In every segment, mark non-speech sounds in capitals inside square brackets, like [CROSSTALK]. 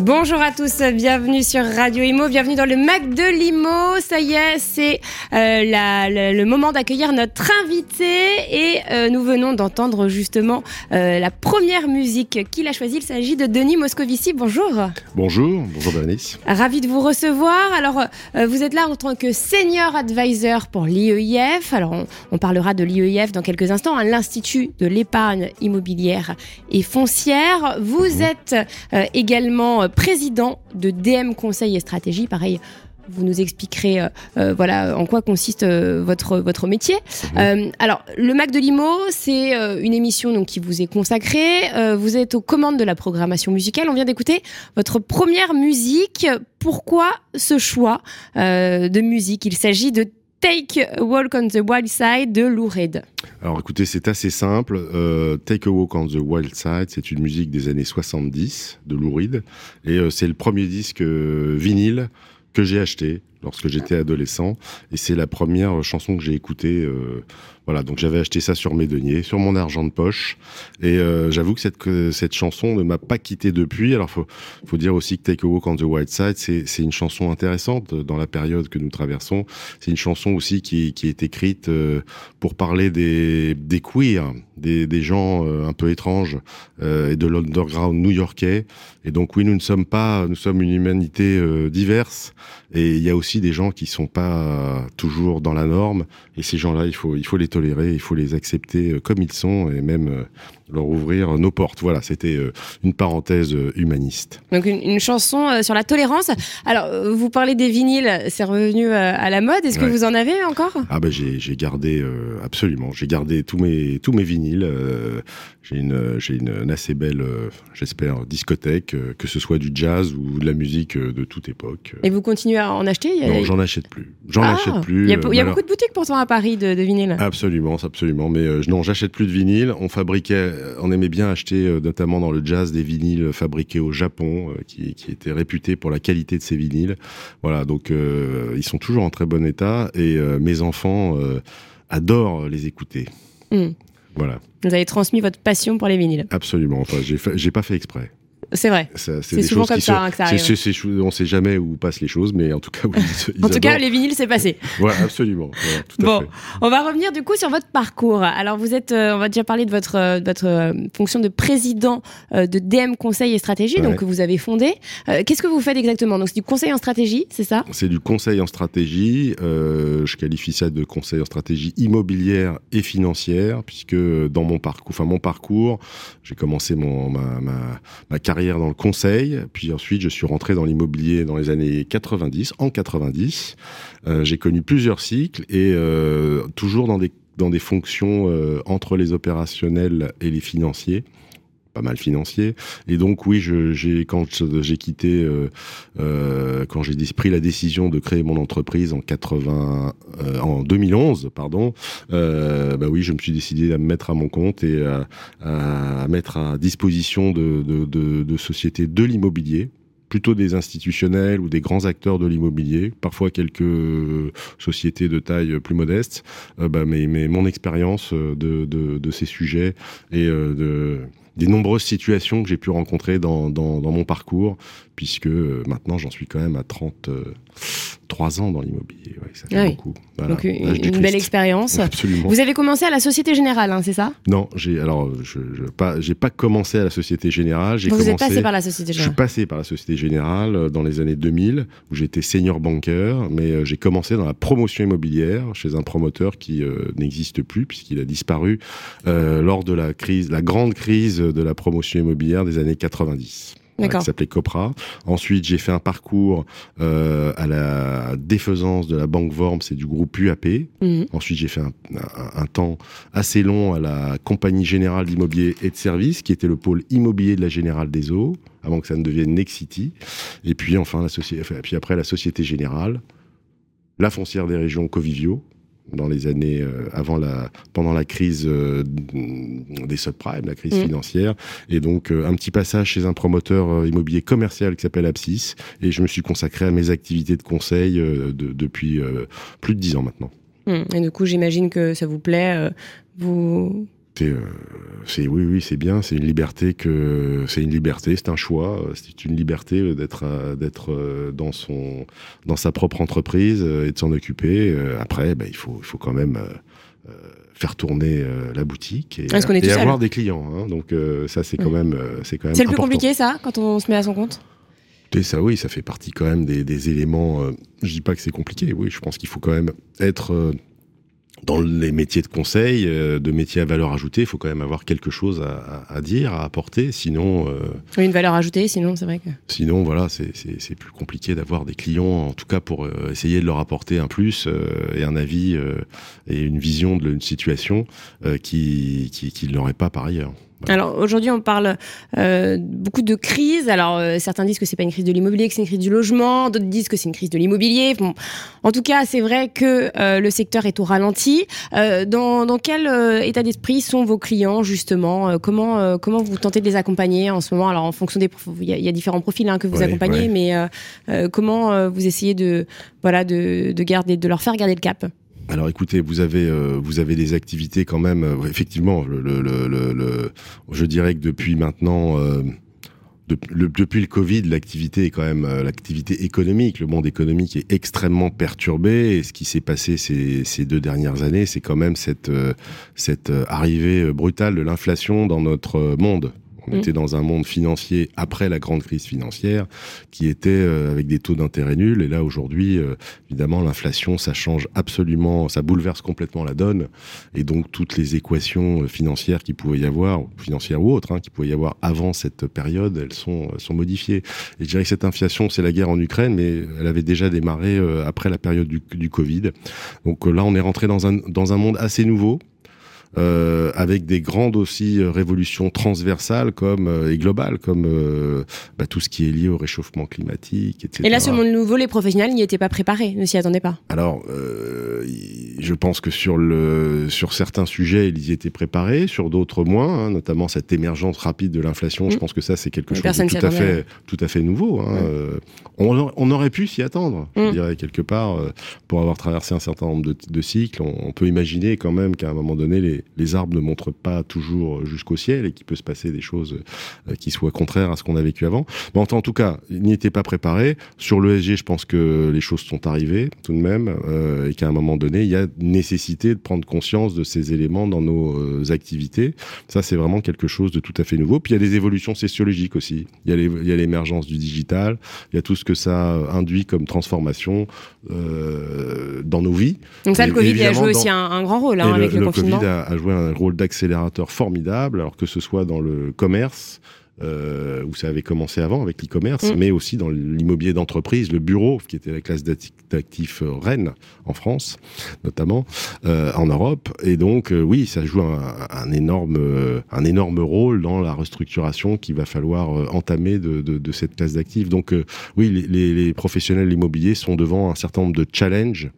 Bonjour à tous, bienvenue sur Radio Imo, bienvenue dans le Mac de Limo. Ça y est, c'est euh, la, la- le moment d'accueillir notre invité et euh, nous venons d'entendre justement euh, la première musique qu'il a choisie. Il s'agit de Denis Moscovici. Bonjour. Bonjour, bonjour Bernice. Ravi de vous recevoir. Alors, euh, vous êtes là en tant que senior advisor pour l'IEIF. Alors, on, on parlera de l'IEIF dans quelques instants, hein, l'Institut de l'épargne immobilière et foncière. Vous êtes euh, également euh, président de DM Conseil et Stratégie. Pareil. Vous nous expliquerez euh, euh, voilà en quoi consiste euh, votre votre métier. Alors le Mac de Limo, c'est une émission donc qui vous est consacrée. Vous êtes aux commandes de la programmation musicale. On vient d'écouter votre première musique. Pourquoi ce choix de musique? Il s'agit de Take a Walk on the Wild Side de Lou Reed. Alors écoutez, c'est assez simple. Euh, Take a Walk on the Wild Side, c'est une musique des années 70 de Lou Reed. Et euh, c'est le premier disque euh, vinyle que j'ai acheté lorsque j'étais adolescent. Et c'est la première chanson que j'ai écoutée. euh, voilà, donc j'avais acheté ça sur mes deniers, sur mon argent de poche. Et euh, j'avoue que cette, cette chanson ne m'a pas quitté depuis. Alors faut, faut dire aussi que Take a Walk on the Wild Side, c'est une chanson intéressante dans la période que nous traversons. C'est une chanson aussi qui, qui est écrite euh, pour parler des, des queers, des, des gens un peu étranges et de l'underground new-yorkais. Et donc oui, nous ne sommes pas, nous sommes une humanité diverse. Et il y a aussi des gens qui sont pas toujours dans la norme. Et ces gens-là, il faut, il faut les tolérer, il faut les accepter euh, comme ils sont et même euh, leur ouvrir nos portes. Voilà, c'était euh, une parenthèse euh, humaniste. Donc une, une chanson euh, sur la tolérance. Alors vous parlez des vinyles, c'est revenu à la mode. Est-ce que vous en avez encore? Ah ben j'ai j'ai gardé euh, absolument, j'ai gardé tous mes tous mes vinyles. euh, j'ai une une, une assez belle, euh, j'espère, discothèque, que ce soit du jazz ou de la musique de toute époque. Et vous continuez à en acheter? A- Non, j'en achète plus. J'en Ah, achète plus. Il y a, y beaucoup de boutiques pourtant à Paris de, de vinyles. Absolument, absolument. Mais non, j'achète plus de vinyles. On fabriquait, on aimait bien acheter, euh, notamment dans le jazz, des vinyles fabriqués au Japon, euh, qui, qui étaient réputés pour la qualité de ces vinyles. Voilà, donc euh, ils sont toujours en très bon état et euh, mes enfants euh, adorent les écouter. Mm. Voilà, Vous avez transmis votre passion pour les vinyles. absolument. Enfin, j'ai pas fait exprès. C'est vrai. C'est souvent comme ça, hein, que ça arrive. chou- on sait jamais où passent les choses, mais en tout cas, oui. ils- [LAUGHS] En tout cas, les vinyles, c'est passé. [LAUGHS] Voilà, absolument. Voilà, tout à Bon, fait. on va revenir du coup sur votre parcours. Alors, vous êtes, euh, on va déjà parler de votre, euh, de votre euh, fonction de président de DM Conseil et Stratégie, donc Ouais. que vous avez fondé. Qu'est-ce que vous faites exactement? Donc, c'est du conseil en stratégie, c'est ça? C'est du conseil en stratégie. je qualifie ça de conseil en stratégie immobilière et financière, puisque dans mon parcours, enfin mon parcours, j'ai commencé mon, ma, ma, ma carrière dans le conseil, puis ensuite je suis rentré dans l'immobilier dans les années 90, en 90. Euh, j'ai connu plusieurs cycles et euh, toujours dans des dans des fonctions euh, entre les opérationnels et les financiers pas mal financiers et donc oui j'ai quand j'ai quitté euh, euh, quand j'ai pris la décision de créer mon entreprise en 80, euh, en 2011, pardon, euh, bah oui, je me suis décidé à me mettre à mon compte et à, mettre à disposition de, de, sociétés de l'immobilier plutôt des institutionnels ou des grands acteurs de l'immobilier, parfois quelques sociétés de taille plus modeste, bah, mais, mais mon expérience de, de, ces sujets et de, des nombreuses situations que j'ai pu rencontrer dans, mon parcours, puisque euh, maintenant j'en suis quand même à 33 ans dans l'immobilier. Ouais, ça fait Ah oui. beaucoup. Voilà. Donc, une, une belle expérience. Absolument. Vous avez commencé à la Société Générale, hein, c'est ça? Non, j'ai alors je, je pas j'ai pas commencé à la Société Générale. Vous, êtes passé par la Société Je suis Générale. passé par la Société Générale dans les années 2000, où j'étais senior banker, mais euh, j'ai commencé dans la promotion immobilière chez un promoteur qui euh, n'existe plus puisqu'il a disparu euh, lors de la crise, la grande crise de la promotion immobilière des années 90. Qui s'appelait Copra. Ensuite, j'ai fait un parcours euh, à la défaisance de la banque Worms et du groupe UAP. Mhm. Ensuite, j'ai fait un, un- un temps assez long à la Compagnie Générale d'Immobilier et de Services, qui était le pôle immobilier de la Générale des Eaux, avant que ça ne devienne Nexity. Et puis, enfin, la enfin, puis après, la Société Générale, la foncière des régions Covivio, dans les années euh, avant la pendant la crise euh, des subprimes, la crise Mm. financière et donc euh, un petit passage chez un promoteur immobilier commercial qui s'appelle Apsis et je me suis consacré à mes activités de conseil de- depuis plus de dix ans maintenant. Hum, et du coup, j'imagine que ça vous plaît. vous c'est oui oui c'est bien c'est une liberté que c'est une liberté c'est un choix c'est une liberté d'être d'être dans son dans sa propre entreprise et de s'en occuper après ben, il faut il faut quand même faire tourner euh, la boutique et, et avoir des clients. Hein. Donc euh, ça, c'est quand même, euh, c'est quand même. C'est le plus compliqué, ça, quand on se met à son compte? Et ça, oui, ça fait partie quand même des, des éléments. je dis pas que c'est compliqué. Oui, je pense qu'il faut quand même être dans les métiers de conseil, euh, de métiers à valeur ajoutée, il faut quand même avoir quelque chose à, dire, à apporter, sinon... Euh, une valeur ajoutée, sinon c'est vrai que... Sinon, voilà, c'est plus compliqué d'avoir des clients, en tout cas pour euh, essayer de leur apporter un plus et un avis et une vision d'une situation qui, qui, qui n'aurait pas par ailleurs. Alors aujourd'hui, on parle euh, beaucoup de crise. Alors euh, certains disent que c'est pas une crise de l'immobilier, que c'est une crise du logement. D'autres disent que c'est une crise de l'immobilier. Bon, en tout cas, c'est vrai que euh, le secteur est au ralenti. Dans, dans, quel état d'esprit sont vos clients justement? Comment comment vous tentez de les accompagner en ce moment? Alors en fonction des, il y, a différents profils hein, que vous accompagnez, mais comment vous essayez de voilà de, de garder, de leur faire garder le cap? Alors écoutez, vous avez euh, vous avez des activités quand même. Euh, effectivement, je dirais que depuis maintenant. Euh, depuis le Covid, l'activité est quand même l'activité économique. Le monde économique est extrêmement perturbé. Et ce qui s'est passé ces, ces, deux dernières années, c'est quand même cette cette arrivée brutale de l'inflation dans notre monde. On mm. était dans un monde financier après la grande crise financière qui était euh, avec des taux d'intérêt nuls. Et là, aujourd'hui, euh, évidemment, l'inflation, ça change absolument, ça bouleverse complètement la donne. Et donc, toutes les équations euh, financières qui pouvaient y avoir, financières ou autres, hein, qui pouvaient y avoir avant cette période, elles sont, sont modifiées. Et je dirais que cette inflation, c'est la guerre en Ukraine, mais elle avait déjà démarré après la période du, du Covid. Donc là, on est rentré dans un, dans un monde assez nouveau euh, avec des grandes aussi euh, révolutions transversales comme euh, et globales comme bah, tout ce qui est lié au réchauffement climatique, etc. Et là, ce monde nouveau, les professionnels n'y étaient pas préparés, ne s'y attendaient pas? Alors, je pense que sur le sur certains sujets, ils y étaient préparés, sur d'autres moins, hein, notamment cette émergence rapide de l'inflation. Je mm. pense que ça, c'est quelque chose de tout à fait tout à fait nouveau. Hein. On, on, aurait pu s'y attendre, je mm. dirais quelque part, pour avoir traversé un certain nombre de, de cycles. On, on, peut imaginer quand même qu'à un moment donné, les, les, arbres ne montrent pas toujours jusqu'au ciel et qu'il peut se passer des choses euh, qui soient contraires à ce qu'on a vécu avant. Mais en tout cas, il n'y était pas préparé. Sur l'ESG, je pense que les choses sont arrivées tout de même euh, et qu'à un moment donné, il y a nécessité de prendre conscience de ces éléments dans nos euh, activités. Ça, c'est vraiment quelque chose de tout à fait nouveau. Puis il y a des évolutions sociologiques aussi. Il y a l'émergence du digital, il y a tout ce que ça induit comme transformation dans nos vies. Donc ça, le Covid a joué aussi un, grand rôle hein, avec le, le confinement. COVID a, joué un rôle d'accélérateur formidable, alors que ce soit dans le commerce, euh, où ça avait commencé avant avec l'e-commerce, mm. mais aussi dans l'immobilier d'entreprise, le bureau, qui était la classe d'actifs euh, Rennes en France, notamment euh, en Europe. Et donc, euh, oui, ça joue un, un, énorme, un énorme rôle dans la restructuration qu'il va falloir entamer de, de, de, cette classe d'actifs. Donc, oui, les, les professionnels immobiliers sont devant un certain nombre de challenges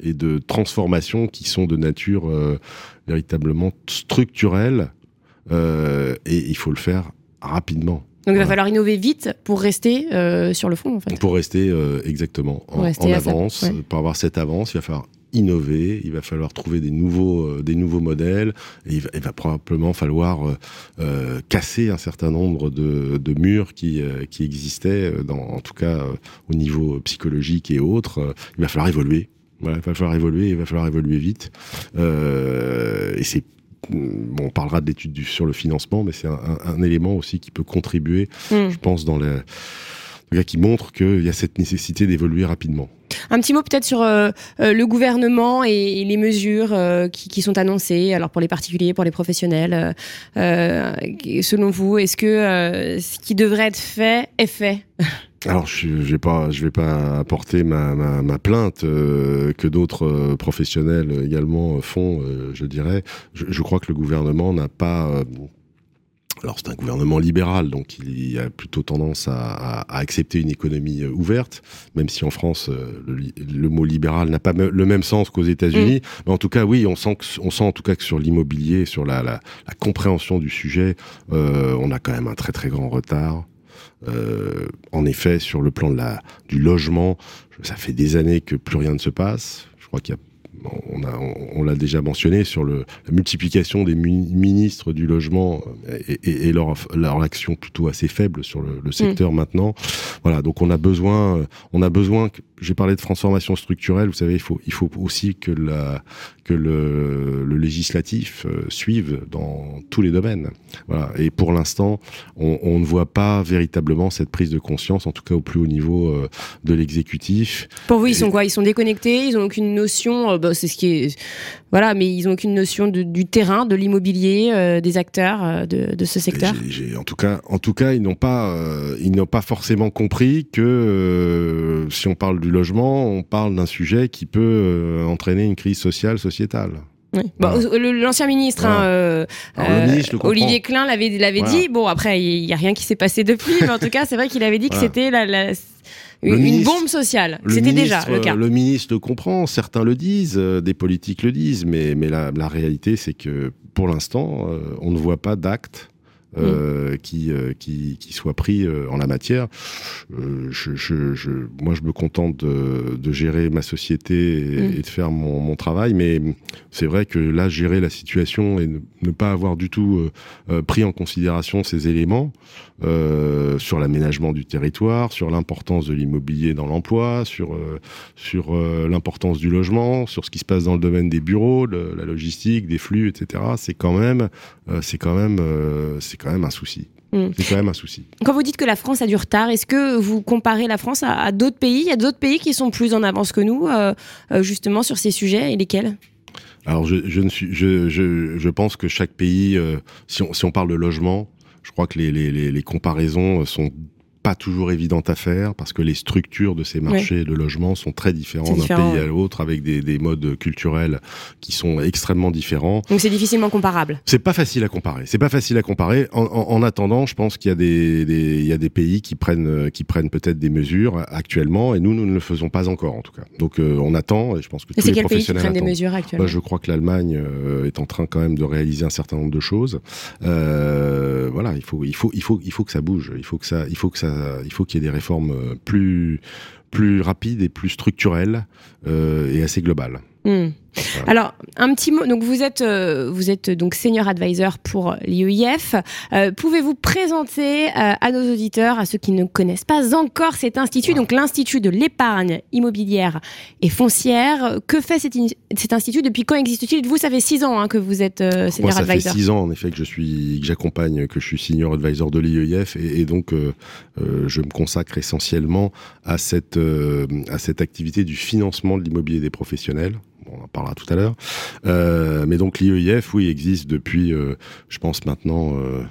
et de transformations qui sont de nature euh, véritablement structurelle euh, et il faut le faire rapidement. Donc il va falloir innover vite pour rester euh, sur le fond en fait. Pour rester euh, exactement en, en avance, pour avoir cette avance, il va falloir innover, il va falloir trouver des nouveaux, euh, des nouveaux modèles, et il va, il va probablement falloir euh, euh casser un certain nombre de, de murs qui, qui existaient, dans, en tout cas au niveau psychologique et autres. il va falloir évoluer. Voilà, il va falloir évoluer, il va falloir évoluer vite. et c'est Bon, on parlera de l'étude sur le financement, mais c'est un, un, élément aussi qui peut contribuer, mm. je pense, dans les, qui montre qu'il y a cette nécessité d'évoluer rapidement. Un petit mot peut-être sur euh, euh, le gouvernement et, les mesures euh, qui, qui, sont annoncées, alors pour les particuliers, pour les professionnels. Euh, selon vous, est-ce que ce qui devrait être fait est fait? [LAUGHS] alors je, je vais pas, apporter ma, ma, ma plainte que d'autres professionnels également font. je dirais, je, je, crois que le gouvernement n'a pas alors c'est un gouvernement libéral, donc il a plutôt tendance à, à, accepter une économie euh, ouverte, même si en France euh, le, le mot libéral n'a pas le même sens qu'aux États-Unis. Mm. Mais en tout cas, oui, on sent, que, on sent en tout cas que sur l'immobilier, sur la, la, la, compréhension du sujet, euh, on a quand même un très très grand retard. Euh, en effet, sur le plan de la, du logement, ça fait des années que plus rien ne se passe. Je crois qu'il y a on, l'a déjà mentionné sur le, la multiplication des ministres du logement et, et, leur, leur action plutôt assez faible sur le, le secteur mm. maintenant. Voilà, donc on a besoin, on a besoin. J'ai parlé de transformation structurelle. Vous savez, il faut, il faut aussi que la, que le, le législatif euh, suive dans tous les domaines. Voilà. Et pour l'instant, on, on, ne voit pas véritablement cette prise de conscience, en tout cas au plus haut niveau euh, de l'exécutif. Pour vous, ils sont quoi? Ils sont déconnectés? Ils ont aucune notion? Euh, bah, c'est ce qui est voilà, mais ils ont aucune notion de, du terrain, de l'immobilier, euh, des acteurs euh, de, de, ce secteur. en tout cas, en tout cas, ils n'ont pas, euh, ils n'ont pas forcément compris que si on parle du logement, on parle d'un sujet qui peut entraîner une crise sociale, sociétale. Oui. L'ancien ministre, hein, Olivier Klein l'avait l'avait dit. Bon, après, il y a rien qui s'est passé depuis, mais en tout cas, c'est vrai qu'il avait dit que c'était la, la une bombe sociale. C'était déjà le cas. Le ministre le comprend, certains le disent, euh, des politiques le disent, mais, mais la, la réalité, c'est que pour l'instant, euh, on ne voit pas d'actes euh, qui, euh, qui, qui soit pris euh, en la matière. Je, je, je, moi, je me contente de, de gérer ma société et, mm. et de faire mon, mon, travail, mais c'est vrai que là, gérer la situation et ne, ne pas avoir du tout pris en considération ces éléments sur l'aménagement du territoire, sur l'importance de l'immobilier dans l'emploi, sur, sur l'importance du logement, sur ce qui se passe dans le domaine des bureaux, de, la logistique, des flux, etc. C'est quand même, c'est quand même, c'est quand même un souci. Hmm. C'est quand même un souci. Quand vous dites que la France a du retard, est-ce que vous comparez la France à, d'autres pays? Il y a d'autres pays qui sont plus en avance que nous, euh, euh, justement, sur ces sujets, et lesquels? Alors, je, ne suis, je, je, pense que chaque pays, euh, si, on, si, on, parle de logement, je crois que les, les, les comparaisons sont pas toujours évidente à faire parce que les structures de ces marchés de logement sont très différentes d'un pays à l'autre avec des, des, modes culturels qui sont extrêmement différents. Donc c'est difficilement comparable. C'est pas facile à comparer. C'est pas facile à comparer. En, en, en attendant, je pense qu'il y a des, des, il y a des pays qui prennent qui prennent peut-être des mesures actuellement et nous nous ne le faisons pas encore en tout cas. Donc euh, on attend et je pense que tous les quel professionnels pays qui prennent des mesures actuellement. je crois que l'Allemagne euh, est en train quand même de réaliser un certain nombre de choses. Euh, voilà, il faut il faut il faut il faut que ça bouge. Il faut que ça il faut que ça il faut qu'il y ait des réformes euh, plus, plus rapides et plus structurelles euh, et assez globales. Alors, un petit mot. Donc, vous êtes, euh, vous êtes donc senior advisor pour l'IEIF. Euh, Pouvez-vous présenter euh, à nos auditeurs, à ceux qui ne connaissent pas encore cet institut, donc l'Institut de l'épargne immobilière et foncière. Que fait cet, cet institut? Depuis quand existe-t-il? Vous, ça fait six ans hein, que vous êtes senior Moi, ça fait six ans, en effet, que je suis, que j'accompagne, que je suis senior advisor de l'IEIF, et, et, donc je me consacre essentiellement à cette, à cette activité du financement de l'immobilier des professionnels on en parlera tout à l'heure. Euh, mais donc l'IEIF, oui, existe depuis, euh, je pense maintenant, euh,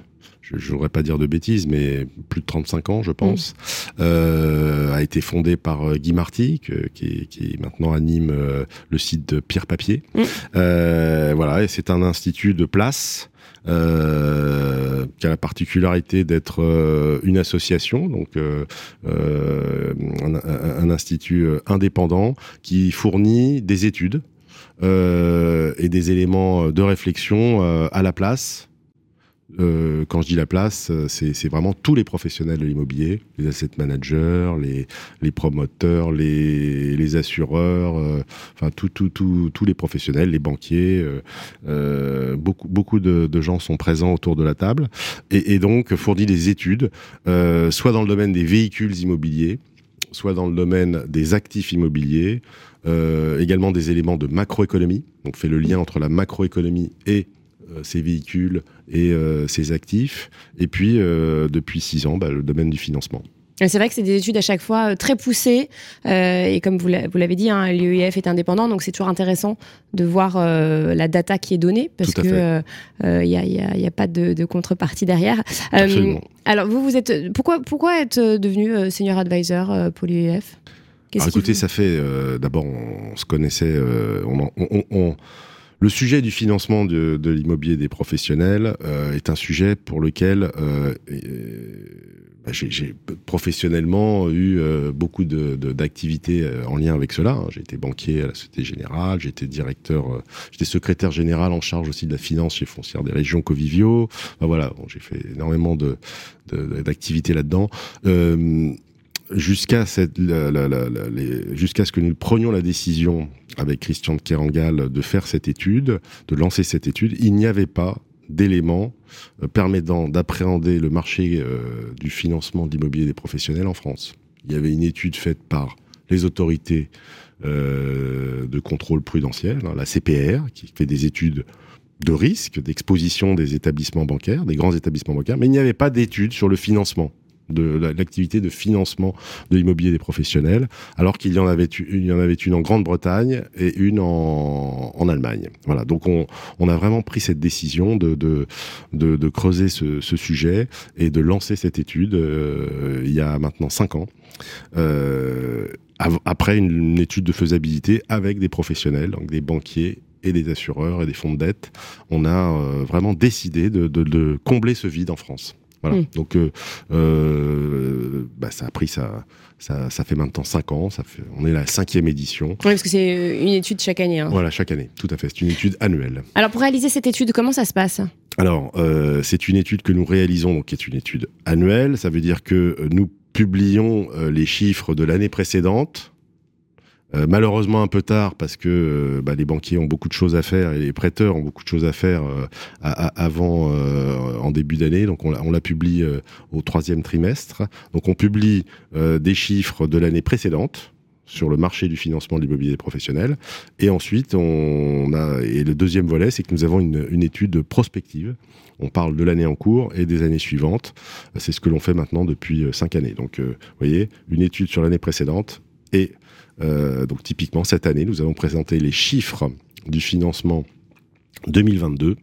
je ne voudrais pas dire de bêtises, mais plus de 35 ans, je pense, mmh. euh, a été fondé par euh, Guy Marty, qui, qui, maintenant anime euh, le site de Pierre Papier. Mmh. Euh, voilà, et c'est un institut de place. Euh, qui a la particularité d'être euh, une association, donc euh, un, un, institut indépendant qui fournit des études et des éléments de réflexion à la place euh, quand je dis la place, euh, c'est vraiment tous les professionnels de l'immobilier, les asset managers, les, promoteurs, les, assureurs, euh, enfin tous les professionnels, les banquiers. Beaucoup, de, gens sont présents autour de la table et, et donc fournit des études, soit dans le domaine des véhicules immobiliers, soit dans le domaine des actifs immobiliers, également des éléments de macroéconomie. Donc fait le lien entre la macroéconomie et ces véhicules et euh, ses actifs. Et puis, euh, depuis six ans, bah, le domaine du financement. C'est vrai que c'est des études à chaque fois euh, très poussées euh, et comme vous l'avez dit, hein, l'UEF est indépendant, donc c'est toujours intéressant de voir euh, la data qui est donnée parce que il n'y euh, a, y, a, y, a, pas de, de contrepartie derrière. alors vous, vous êtes pourquoi pourquoi être devenu senior advisor pour l'UEF Écoutez, ça fait d'abord on, se connaissait, on, on, on le sujet du financement de, de l'immobilier des professionnels euh, est un sujet pour lequel euh, bah, j'ai professionnellement eu euh, beaucoup d'activités de, en lien avec cela. Hein. J'ai été banquier à la Société Générale, été directeur, j'étais secrétaire général en charge aussi de la finance chez Foncière des régions Covivio. voilà, bon, j'ai fait énormément de, d'activités là-dedans jusqu'à ce que nous prenions la décision avec Christian de Kerangal de faire cette étude, de lancer cette étude, il n'y avait pas d'éléments euh, permettant d'appréhender le marché euh, du financement d'immobilier des professionnels en France. Il y avait une étude faite par les autorités euh, de contrôle prudentiel, hein, la CPR, qui fait des études de risque, d'exposition des établissements bancaires, des grands établissements bancaires, mais il n'y avait pas d'études sur le financement de l'activité de financement de l'immobilier des professionnels, alors qu'il y en avait une en Grande-Bretagne et une en, en, Allemagne. Voilà, donc on, a vraiment pris cette décision de de, creuser ce, sujet et de lancer cette étude euh, il y a maintenant cinq ans. Euh, après une, étude de faisabilité avec des professionnels, donc des banquiers et des assureurs et des fonds de dette, on a euh, vraiment décidé de combler ce vide en France. Voilà. Hmm. Donc, euh, euh, bah, ça a pris ça, ça, ça, fait maintenant 5 ans. Ça fait, on est la cinquième édition. Oui, parce que c'est une étude chaque année. Hein. Voilà, chaque année, tout à fait. C'est une étude annuelle. Alors, pour réaliser cette étude, comment ça se passe? Alors, euh, c'est une étude que nous réalisons, donc qui est une étude annuelle. Ça veut dire que nous publions euh, les chiffres de l'année précédente euh, malheureusement un peu tard parce que euh, bah, les banquiers ont beaucoup de choses à faire et les prêteurs ont beaucoup de choses à faire euh, avant en début d'année. Donc on, la publie au troisième trimestre. Donc on publie des chiffres de l'année précédente sur le marché du financement de l'immobilier professionnel. Et ensuite, on a et le deuxième volet, c'est que nous avons une, une étude prospective. On parle de l'année en cours et des années suivantes. C'est ce que l'on fait maintenant depuis cinq années. Donc, vous voyez, une étude sur l'année précédente et donc typiquement, cette année, nous avons présenté les chiffres du financement 2022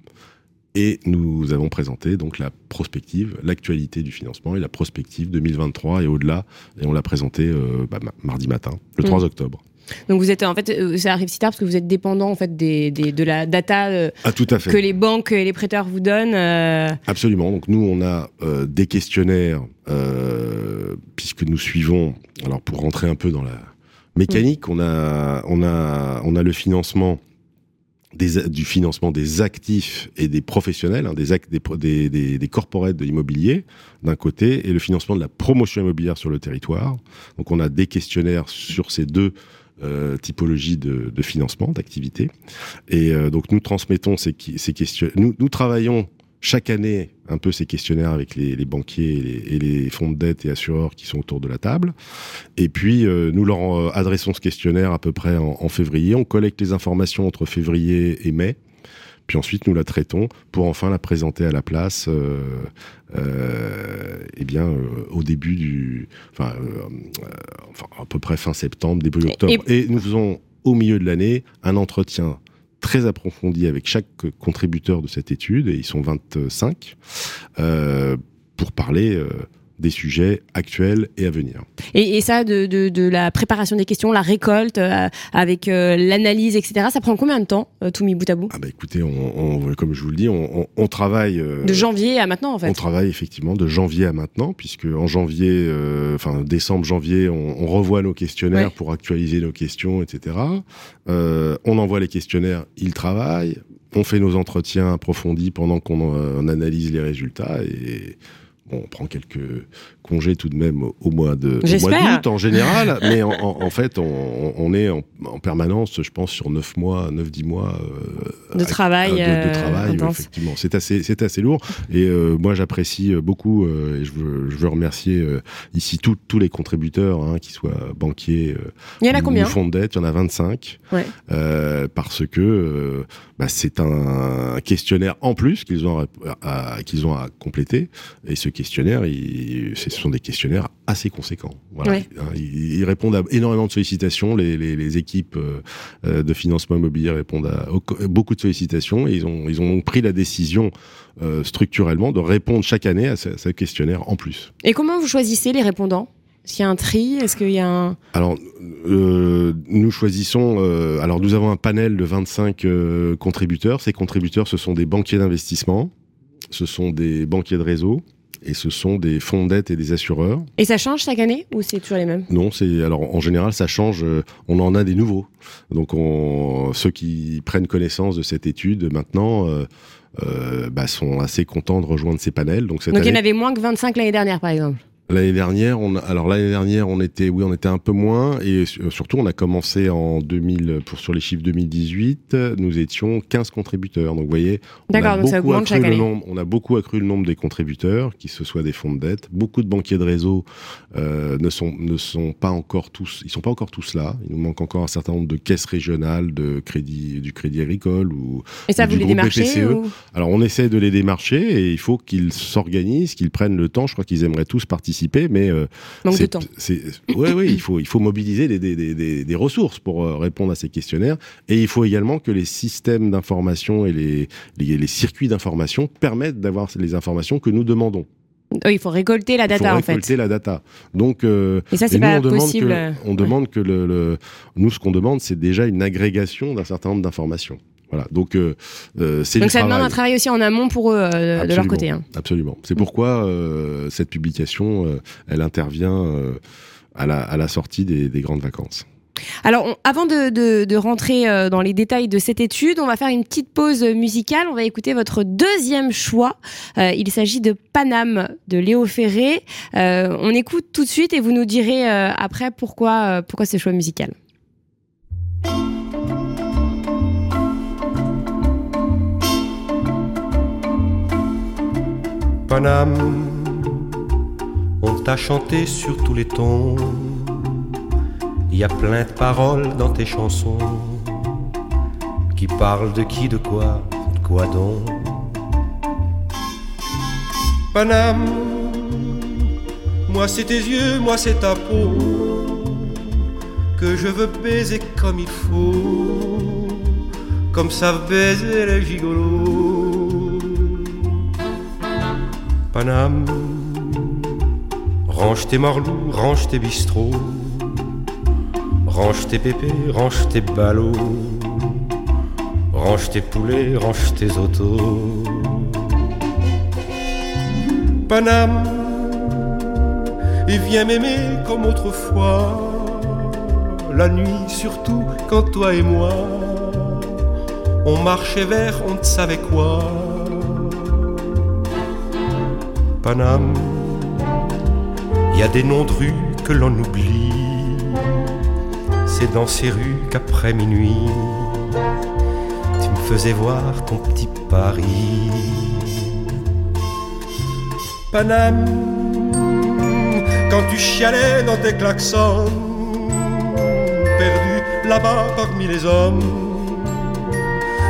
et nous avons présenté donc la prospective, l'actualité du financement et la prospective 2023 et au-delà. Et on l'a présenté euh, bah, mardi matin, le 3 mmh. octobre. Donc vous êtes en fait, euh, ça arrive si tard parce que vous êtes dépendant en fait des, des de la data ah, tout à fait. que les banques et les prêteurs vous donnent. Absolument. Donc nous on a des questionnaires puisque nous suivons. Alors pour rentrer un peu dans la mécanique, on a, on a, on a le financement des, du financement des actifs et des professionnels, hein, des, actes, des, des, des, corporates de l'immobilier d'un côté, et le financement de la promotion immobilière sur le territoire. Donc on a des questionnaires sur ces deux euh, typologies de, de financement, d'activité. Et euh, donc nous transmettons ces, ces questions. Nous, nous travaillons chaque année un peu ces questionnaires avec les, banquiers et les, fonds de dette et assureurs qui sont autour de la table. Et puis, euh, nous leur euh, adressons ce questionnaire à peu près en, février. On collecte les informations entre février et mai. Puis ensuite, nous la traitons pour enfin la présenter à la place, euh, euh eh bien, au début du, enfin, enfin, à peu près fin septembre, début octobre. et nous faisons au milieu de l'année un entretien très approfondi avec chaque contributeur de cette étude, et ils sont 25, euh, pour parler euh, des sujets actuels et à venir. Et, et ça, de, de, de, la préparation des questions, la récolte, euh, avec euh, l'analyse, etc., ça prend combien de temps, euh, tout mis bout à bout ah bah Écoutez, on, on, comme je vous le dis, on, on travaille... de janvier à maintenant, en fait On travaille effectivement de janvier à maintenant, puisque en janvier, enfin décembre, janvier, on, revoit nos questionnaires pour actualiser nos questions, etc. on envoie les questionnaires, ils travaillent, on fait nos entretiens approfondis pendant qu'on analyse les résultats, et Bon, on prend quelques congés tout de même au, mois de d'août en général, [LAUGHS] mais en, en, fait, on, on est en, en, permanence, je pense, sur 9 mois, 9-10 mois euh, de travail. De, de euh, effectivement. C'est assez, c'est assez lourd. Et euh, moi, j'apprécie beaucoup, et je veux, je veux remercier ici tous les contributeurs, hein, qu'ils soient banquiers, il y en a combien fonds de dette, il y en a 25, ouais. parce que bah, c'est un questionnaire en plus qu'ils ont à, qu'ils ont à compléter, et ce questionnaire, ce sont des questionnaires assez conséquents. Voilà. Hein, ils, répondent à énormément de sollicitations. Les, les, les équipes euh, de financement immobilier répondent à beaucoup de sollicitations et ils ont, ils ont pris la décision euh, structurellement de répondre chaque année à ce, questionnaire en plus. Et comment vous choisissez les répondants? Est-ce qu'il y a un tri Est-ce qu'il y a un... Alors, euh, nous choisissons... Euh, alors, nous avons un panel de 25 euh, contributeurs. Ces contributeurs, ce sont des banquiers d'investissement, ce sont des banquiers de réseau, et ce sont des fonds de dette et des assureurs. Et ça change chaque année ou c'est toujours les mêmes? Non, c'est alors en général ça change. On en a des nouveaux. Donc on, ceux qui prennent connaissance de cette étude maintenant. Bah, sont assez contents de rejoindre ces panels. Donc, Donc il y en avait moins que 25 l'année dernière, par exemple? L'année dernière, on alors l'année dernière, on était, oui, on était un peu moins, et surtout, on a commencé en 2000 pour sur les chiffres 2018, nous étions 15 contributeurs. Donc, vous voyez, on a beaucoup accru le nombre, on a beaucoup accru le nombre des contributeurs, qui ce soit des fonds de dette. Beaucoup de banquiers de réseau euh, ne sont ne sont pas encore tous, ils sont pas encore tous là. Il nous manque encore un certain nombre de caisses régionales de crédit, du Crédit Agricole ou. Et ça, vous les démarchez. Alors, on essaie de les démarcher et il faut qu'ils s'organisent, qu'ils prennent le temps. Je crois qu'ils aimeraient tous participer, mais euh, manque de temps. Oui, il faut il faut mobiliser des, des, des, des ressources pour euh, répondre à ces questionnaires et il faut également que les systèmes d'information et les, les, les circuits d'information permettent d'avoir les informations que nous demandons. il faut récolter la data il faut récolter la data. Donc, euh, et ça, c'est pas on possible. Demande que, on demande que le, le, nous, ce qu'on demande, c'est déjà une agrégation d'un certain nombre d'informations. Voilà. Donc, euh, euh c'est Donc ça demande un travail aussi en amont pour eux euh, de leur côté. Hein. Absolument. C'est pourquoi euh, cette publication, elle intervient à la, à, la, sortie des, des grandes vacances. Alors, avant de, de, de, rentrer dans les détails de cette étude, on va faire une petite pause musicale. On va écouter votre deuxième choix. Euh, il s'agit de Paname de Léo Ferré. Euh, on écoute tout de suite et vous nous direz euh, après pourquoi, pourquoi ce choix musical. Paname, on t'a chanté sur tous les tons. Il y a plein de paroles dans tes chansons qui parlent de qui, de quoi, de quoi donc? Paname, moi c'est tes yeux, moi c'est ta peau que je veux baiser comme il faut, comme savent baiser les gigolos. Paname, range tes morlous, range tes bistrots. Range tes pépés, range tes ballots, range tes poulets, range tes autos. Paname, et viens m'aimer comme autrefois, la nuit surtout quand toi et moi, on marchait vers on ne savait quoi. Paname, il y a des noms de rues que l'on oublie c'est dans ces rues qu'après minuit, tu me faisais voir ton petit Paris. Paname, quand tu chialais dans tes klaxons, perdu là-bas parmi les hommes,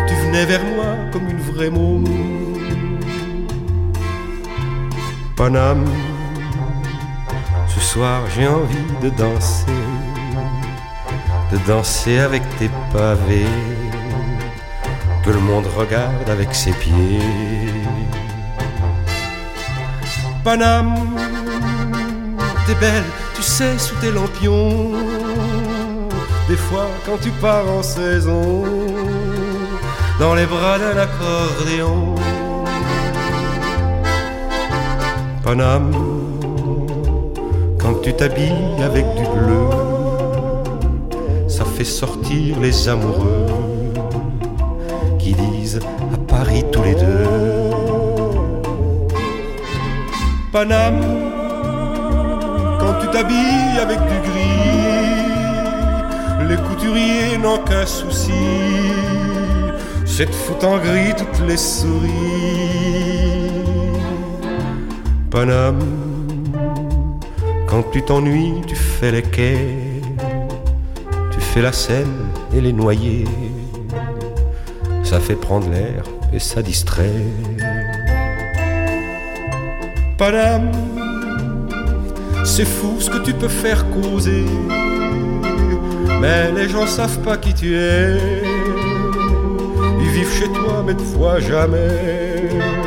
tu venais vers moi comme une vraie môme. Paname, ce soir j'ai envie de danser de danser avec tes pavés, que le monde regarde avec ses pieds. Paname, t'es belle, tu sais, sous tes lampions. Des fois, quand tu pars en saison, dans les bras d'un accordéon. Paname, quand tu t'habilles avec du bleu fait sortir les amoureux qui disent à Paris tous les deux. Paname, quand tu t'habilles avec du gris, les couturiers n'ont qu'un souci, c'est de foutre en gris toutes les souris. Paname, quand tu t'ennuies, tu fais les quais fait la scène et les noyer. Ça fait prendre l'air et ça distrait. Paname, c'est fou ce que tu peux faire causer. Mais les gens savent pas qui tu es. Ils vivent chez toi, mais ne voient jamais.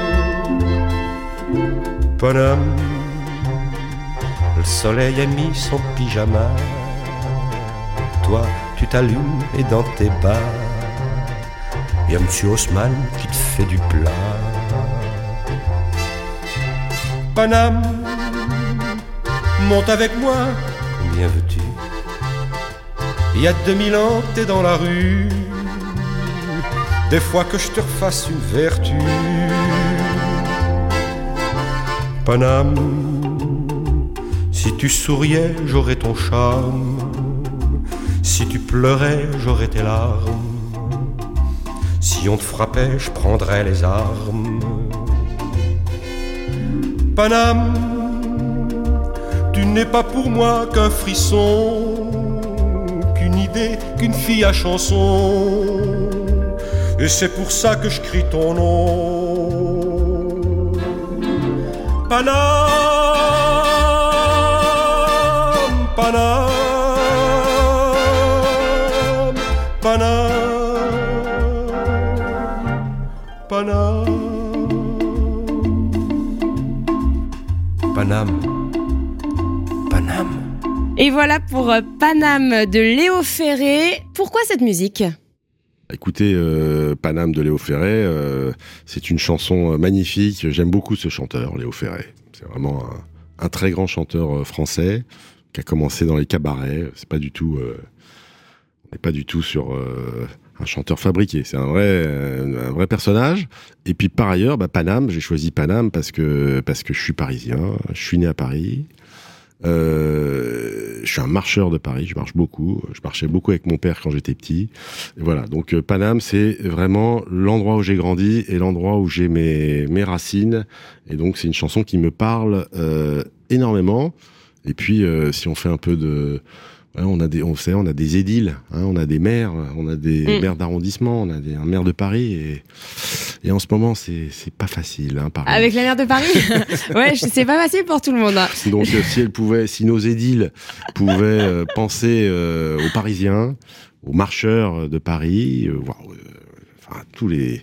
Paname, le soleil a mis son pyjama. Toi, tu t'allumes et dans tes bas, y a Monsieur Haussmann qui te fait du plat. Paname, monte avec moi, combien veux-tu? Il y a 2000 ans, t'es dans la rue, des fois que je te refasse une vertu. Si tu souriais, j'aurais ton charme. Si tu pleurais, j'aurais tes larmes. Si on te frappait, je prendrais les armes. Paname, tu n'es pas pour moi qu'un frisson, qu'une idée, qu'une fille à chanson. Et c'est pour ça que je crie ton nom. Paname, Paname, Paname, Paname. Paname, Paname. Et voilà pour euh, Paname de Léo Ferré. Pourquoi cette musique? Écoutez, euh, Paname de Léo Ferré, euh, c'est une chanson euh, magnifique. J'aime beaucoup ce chanteur, Léo Ferré. C'est vraiment un, très grand chanteur euh, français qui a commencé dans les cabarets. C'est pas du tout, on n'est pas du tout sur un chanteur fabriqué. C'est un vrai, un vrai personnage. Et puis par ailleurs, bah, Paname, j'ai choisi Paname parce que parce que je suis parisien. Je suis né à Paris. Euh, je suis un marcheur de Paris, je marche beaucoup. Je marchais beaucoup avec mon père quand j'étais petit. Et voilà, donc euh, Paname, c'est vraiment l'endroit où j'ai grandi et l'endroit où j'ai mes, racines. Et donc c'est une chanson qui me parle euh, énormément. Et puis euh, si on fait un peu de... ouais, on a des, on sait, on a des édiles, hein, on a des maires, on a des Mm. maires d'arrondissement, on a des, un maire de Paris et, et en ce moment c'est pas facile. Hein, Paris. Avec la maire de Paris [LAUGHS] Ouais, c'est pas facile pour tout le monde. hein. Donc euh, si elle pouvait, si nos édiles pouvaient euh, penser euh, aux Parisiens, aux marcheurs de Paris, euh, enfin tous les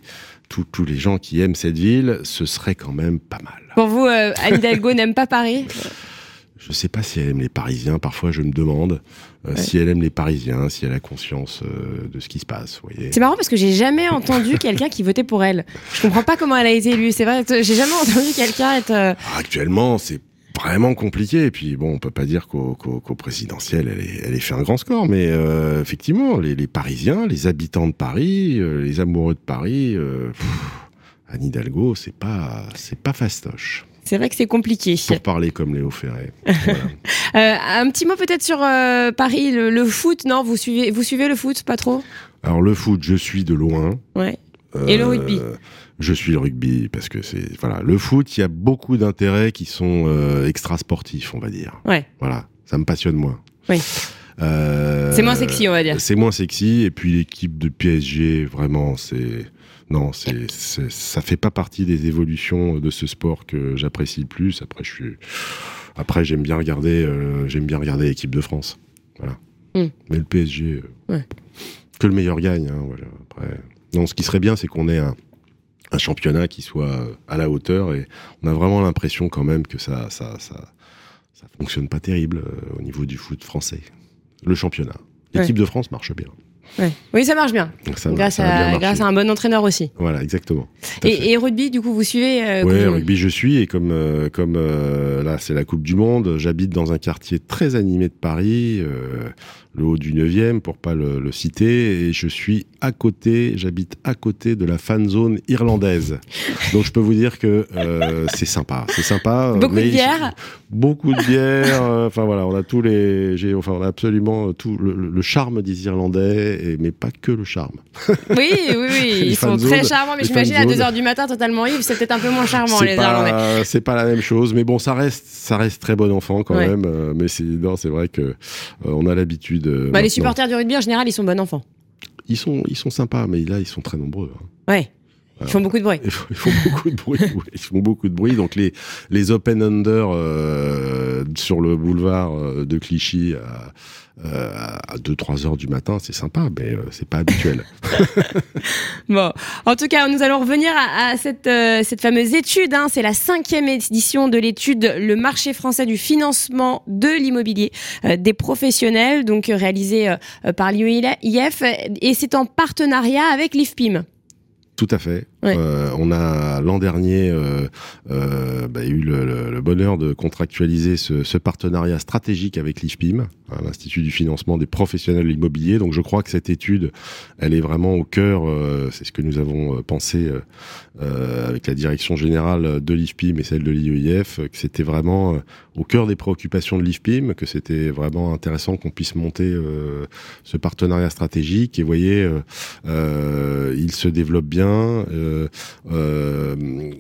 tous, tous les gens qui aiment cette ville, ce serait quand même pas mal. Pour vous, Anne Hidalgo n'aime pas Paris? Je sais pas si elle aime les Parisiens. Parfois, je me demande euh, Ouais. si elle aime les Parisiens, si elle a conscience euh, de ce qui se passe. C'est marrant parce que j'ai jamais entendu [LAUGHS] quelqu'un qui votait pour elle. Je comprends pas comment elle a été élue. C'est vrai, j'ai jamais entendu quelqu'un être. euh, Ah, Actuellement, c'est vraiment compliqué. Et puis bon, on peut pas dire qu'au présidentiel, elle ait, elle ait fait un grand score, mais effectivement, les, les Parisiens, les habitants de Paris, les amoureux de Paris, pff, Anne Hidalgo, c'est pas, c'est pas fastoche. C'est vrai que c'est compliqué. Pour parler comme Léo Ferré. [LAUGHS] Voilà. Euh, un petit mot peut-être sur euh, Paris, le, le foot. Non, vous suivez, vous suivez le foot, pas trop? Alors le foot, je suis de loin. Ouais. Et le Euh, rugby? Je suis le rugby parce que c'est voilà le foot. Il y a beaucoup d'intérêts qui sont euh, extra sportifs, on va dire. Ouais. Voilà, ça me passionne moins. Oui. Euh, C'est moins sexy, on va dire. C'est moins sexy. Et puis l'équipe de PSG, vraiment, c'est non, c'est c'est- ça fait pas partie des évolutions de ce sport que j'apprécie le plus. Après, je suis après j'aime bien regarder euh, j'aime bien regarder l'équipe de France. Voilà. Hmm. Mais le PSG, euh, Ouais. que le meilleur gagne. hein, voilà. Après, non, ce qui serait bien, c'est qu'on ait un un championnat qui soit euh, à la hauteur et on a vraiment l'impression quand même que ça ça ça ça fonctionne pas terrible euh, au niveau du foot français. Le championnat. L'équipe de France marche bien. Ouais. Oui, ça marche bien. Ça, grâce, ça a bien à, marché. grâce à un bon entraîneur aussi. Voilà, exactement. Et, et rugby, du coup, vous suivez euh, comment- rugby je suis et comme euh, comme euh, là c'est la Coupe du Monde, j'habite dans un quartier très animé de Paris, le haut du 9e pour pas le, le citer et je suis à côté, j'habite à côté de la fan zone irlandaise. Donc je peux vous dire que c'est sympa, c'est sympa. [LAUGHS] Beaucoup de bière Beaucoup de bière, enfin voilà, on a tous les enfin on a absolument tout le, le charme des Irlandais et mais pas que le charme. Oui, oui, oui. [LAUGHS] Ils sont très charmants, mais j'imagine à fan 2h du matin, totalement ivre, c'est peut-être un peu moins charmant, les Irlandais. c'est pas la même chose, mais bon, ça reste, ça reste très bon enfant quand Ouais. même. euh, mais c'est, vrai que euh, on a l'habitude. euh, Bah, les supporters du rugby, en général, ils sont bons enfants. ils sont, ils sont sympas, mais là, ils sont très nombreux. hein. Ouais. [LAUGHS] Ils font beaucoup de bruit. Ils font, beaucoup de bruit. oui, ils font beaucoup de bruit. Donc les, les open under euh, sur le boulevard euh, de Clichy à, euh, à 2-3 heures du matin, c'est sympa, mais euh, c'est pas habituel. [LAUGHS] Bon, en tout cas, nous allons revenir à, à cette, cette fameuse étude. hein. C'est la cinquième édition de l'étude Le marché français du financement de l'immobilier des professionnels, donc réalisée par l'IEF, et c'est en partenariat avec l'IFPIM. Tout à fait. Euh, on a l'an dernier euh, euh, bah, eu le, bonheur de contractualiser ce, partenariat stratégique avec l'IFPIM, hein, l'Institut du financement des professionnels immobiliers. Donc je crois que cette étude, elle est vraiment au cœur, c'est ce que nous avons pensé avec la direction générale de l'IFPIM et celle de l'IEIF, que c'était vraiment au cœur des préoccupations de l'IFPIM, que c'était vraiment intéressant qu'on puisse monter ce partenariat stratégique. Et vous voyez, il se développe bien. Euh, euh,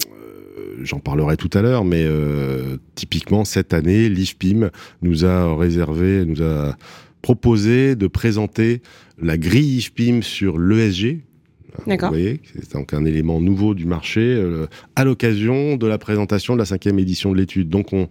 j'en parlerai tout à l'heure, mais euh, typiquement cette année, l'IFPIM nous a réservé, nous a proposé de présenter la grille IFPIM sur l'ESG, vous voyez, c'est donc un élément nouveau du marché à l'occasion de la présentation de la cinquième édition de l'étude. Donc on,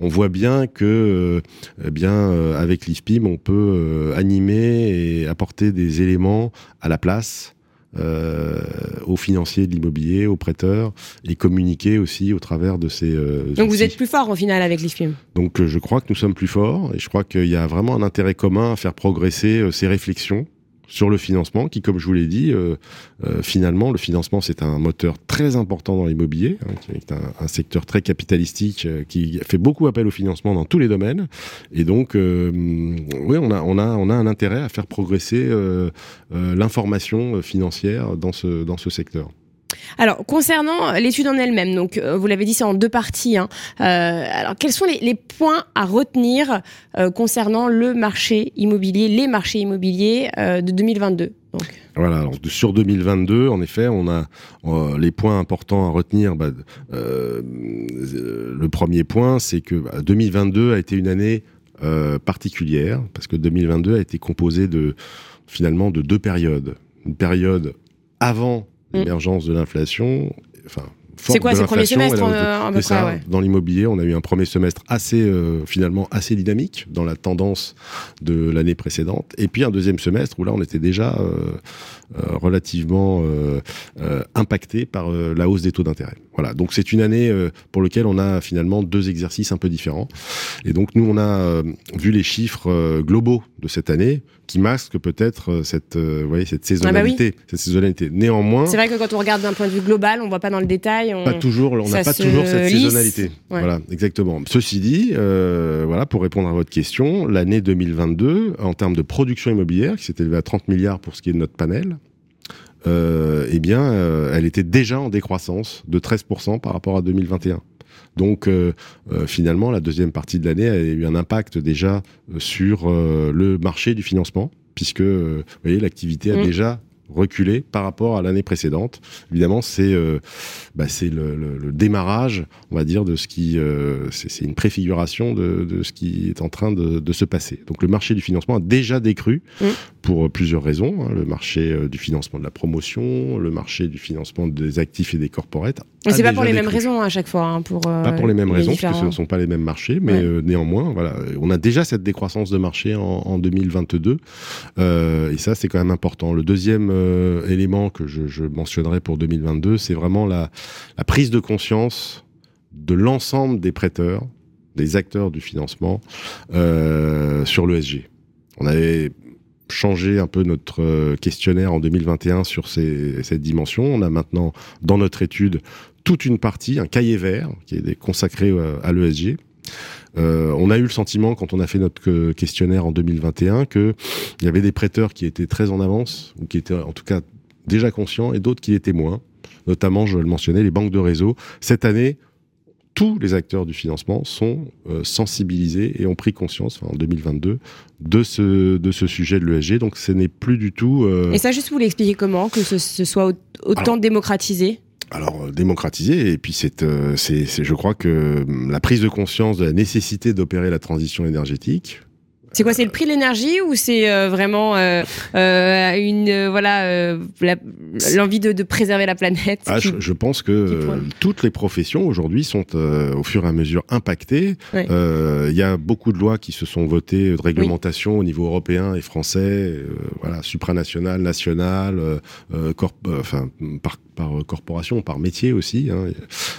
on, voit bien que, eh bien, avec l'IFPIM, on peut animer et apporter des éléments à la place euh, aux financiers de l'immobilier, aux prêteurs, et communiquer aussi au travers de ces. Euh, Donc vous êtes plus fort au final avec l'IFPIM Donc euh, je crois que nous sommes plus forts, et je crois qu'il y a vraiment un intérêt commun à faire progresser ces réflexions sur le financement, qui, comme je vous l'ai dit, euh, euh, finalement, le financement, c'est un moteur très important dans l'immobilier, hein, qui est un, secteur très capitalistique, euh, qui fait beaucoup appel au financement dans tous les domaines. Et donc, oui, on a, on, a, on a un intérêt à faire progresser l'information financière dans ce, dans ce secteur. Alors, concernant l'étude en elle-même, donc euh, vous l'avez dit, c'est en deux parties. Hein. Euh, alors, quels sont les, points à retenir euh, concernant le marché immobilier, les marchés immobiliers de 2022 Voilà, sur 2022, en effet, on a les points importants à retenir. Bah, le premier point, c'est que 2022 bah, a été une année particulière, parce que 2022 a été composé de finalement de deux périodes. Une période avant. L'émergence de l'inflation. Enfin, c'est quoi, c'est le premier semestre euh, ça, Dans l'immobilier, on a eu un premier semestre assez, euh, finalement, assez dynamique dans la tendance de l'année précédente. Et puis un deuxième semestre où là, on était déjà euh, relativement impacté par la hausse des taux d'intérêt. Voilà. Donc c'est une année pour laquelle on a finalement deux exercices un peu différents. Et donc nous, on a vu les chiffres globaux de cette année qui masque peut-être euh, cette, euh, voyez, cette saisonnalité, ah bah cette saisonnalité. Néanmoins, c'est vrai que quand on regarde d'un point de vue global, on voit pas dans le détail. On... Pas toujours, on n'a pas toujours cette saisonnalité. Voilà, exactement. Ceci dit, euh, voilà, pour répondre à votre question, l'année 2022, en termes de production immobilière, qui s'est élevée à 30 milliards pour ce qui est de notre panel, euh, eh bien, euh, elle était déjà en décroissance de 13% par rapport à 2021. Donc euh, euh, finalement, la deuxième partie de l'année a eu un impact déjà euh, sur le marché du financement, puisque vous voyez, l'activité a mm. déjà reculé par rapport à l'année précédente. Évidemment, c'est bah, c'est le, démarrage, on va dire, de ce qui c'est une préfiguration de, ce qui est en train de, se passer. Donc le marché du financement a déjà décru mm. Pour plusieurs raisons. Hein. le marché du financement de la promotion, le marché du financement des actifs et des corporates mais c'est pas pour les mêmes raisons à chaque fois. Hein, pour, euh, pas pour les mêmes raisons, parce que ce ne sont pas les mêmes marchés, mais euh, néanmoins, voilà, on a déjà cette décroissance de marché en, en 2022, euh, et ça c'est quand même important. Le deuxième euh, élément que je, je, mentionnerai pour 2022, c'est vraiment la, la prise de conscience de l'ensemble des prêteurs, des acteurs du financement sur l'ESG. On avait changé un peu notre questionnaire en 2021 sur cette dimension. On a maintenant, dans notre étude, toute une partie, un cahier vert qui est consacré euh, à l'ESG. Euh, on a eu le sentiment, quand on a fait notre questionnaire en 2021, qu'il y avait des prêteurs qui étaient très en avance, ou qui étaient en tout cas déjà conscients, et d'autres qui étaient moins. Notamment, je le mentionnais, les banques de réseau. Cette année, tous les acteurs du financement sont euh, sensibilisés et ont pris conscience, en 2022, de ce, de ce sujet de l'ESG. Donc, ce n'est plus du tout... Et ça, juste, vous l'expliquer comment Que ce, soit autant démocratisé? alors euh, démocratiser et puis euh, c'est c'est je crois que hum, la prise de conscience de la nécessité d'opérer la transition énergétique c'est quoi C'est le prix de l'énergie ou c'est euh, vraiment euh, euh, une voilà l'envie de, de, préserver la planète ah, je, pense que toutes les professions aujourd'hui sont au fur et à mesure impactées. Il y a beaucoup de lois qui se sont votées de réglementation au niveau européen et français, voilà supranational, national, enfin par, par corporation, par métier aussi. Hein.